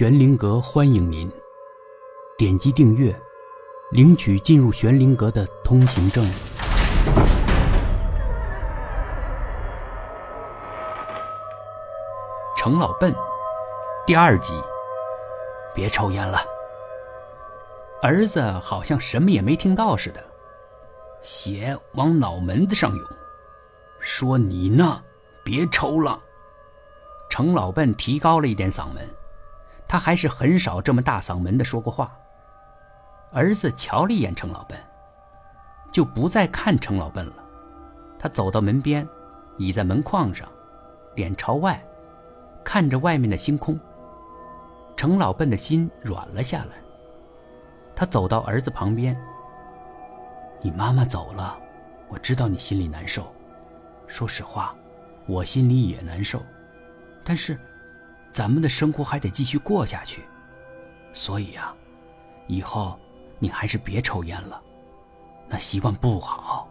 玄灵阁欢迎您，点击订阅，领取进入玄灵阁的通行证。程老笨，第二集。别抽烟了。儿子好像什么也没听到似的，血往脑门子上涌，说：“你呢？别抽了。”程老笨提高了一点嗓门，他还是很少这么大嗓门的说过话。儿子瞧了一眼程老笨，就不再看程老笨了。他走到门边，倚在门框上，脸朝外，看着外面的星空。程老笨的心软了下来。他走到儿子旁边：“你妈妈走了，我知道你心里难受。说实话，我心里也难受。但是，咱们的生活还得继续过下去。所以呀，以后你还是别抽烟了，那习惯不好。”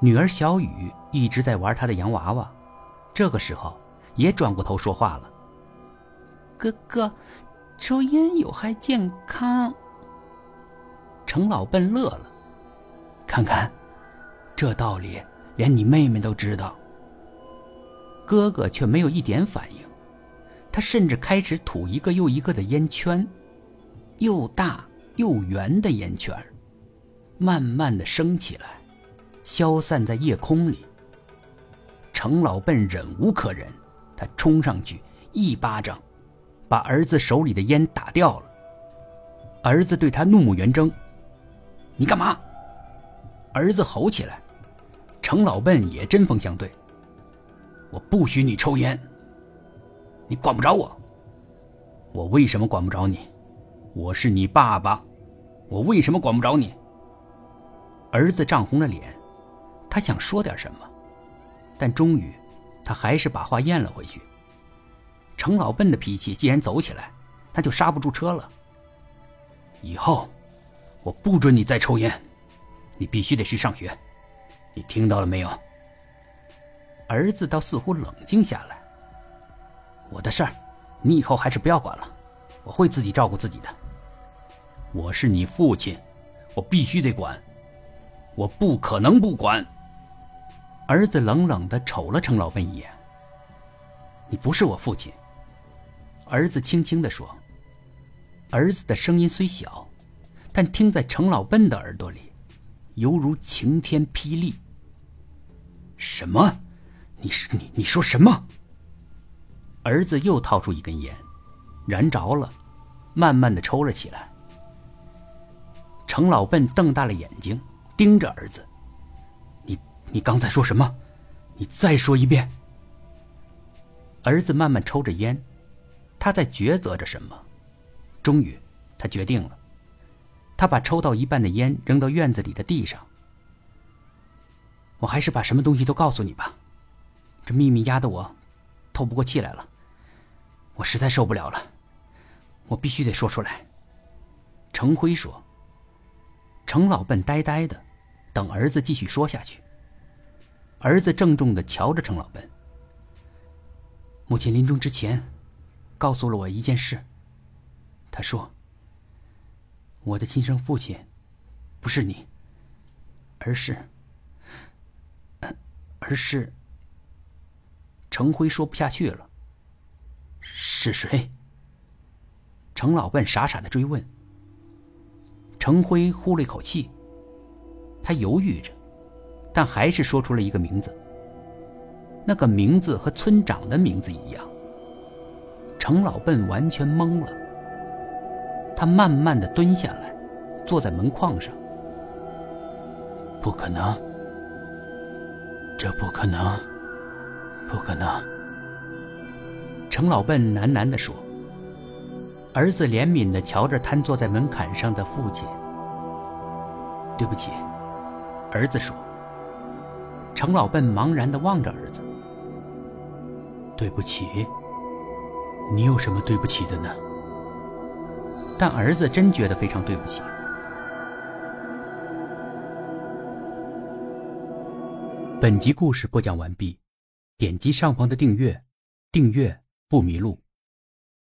女儿小雨一直在玩她的洋娃娃，这个时候也转过头说话了。哥哥，抽烟有害健康。程老笨乐了，看看，这道理连你妹妹都知道。哥哥却没有一点反应，他甚至开始吐一个又一个的烟圈，又大又圆的烟圈，慢慢的升起来，消散在夜空里。程老笨忍无可忍，他冲上去一巴掌。把儿子手里的烟打掉了。儿子对他怒目圆睁：“你干嘛？”儿子吼起来。程老笨也针锋相对：“我不许你抽烟，你管不着我。我为什么管不着你？我是你爸爸，我为什么管不着你？”儿子涨红了脸，他想说点什么，但终于，他还是把话咽了回去。程老笨的脾气既然走起来，那就刹不住车了。以后，我不准你再抽烟，你必须得去上学，你听到了没有？儿子倒似乎冷静下来。我的事儿，你以后还是不要管了，我会自己照顾自己的。我是你父亲，我必须得管，我不可能不管。儿子冷冷的瞅了程老笨一眼。你不是我父亲。儿子轻轻的说：“儿子的声音虽小，但听在程老笨的耳朵里，犹如晴天霹雳。”什么？你是你？你说什么？儿子又掏出一根烟，燃着了，慢慢的抽了起来。程老笨瞪大了眼睛，盯着儿子：“你你刚才说什么？你再说一遍。”儿子慢慢抽着烟。他在抉择着什么，终于，他决定了。他把抽到一半的烟扔到院子里的地上。我还是把什么东西都告诉你吧，这秘密压得我透不过气来了。我实在受不了了，我必须得说出来。程辉说。程老笨呆呆的，等儿子继续说下去。儿子郑重的瞧着程老笨。母亲临终之前。告诉了我一件事。他说：“我的亲生父亲不是你，而是……而是……”程辉说不下去了。是谁？程老笨傻傻的追问。程辉呼了一口气，他犹豫着，但还是说出了一个名字。那个名字和村长的名字一样。程老笨完全懵了，他慢慢的蹲下来，坐在门框上。不可能，这不可能，不可能。程老笨喃喃的说。儿子怜悯的瞧着瘫坐在门槛上的父亲。对不起，儿子说。程老笨茫然的望着儿子。对不起。你有什么对不起的呢？但儿子真觉得非常对不起。本集故事播讲完毕，点击上方的订阅，订阅不迷路。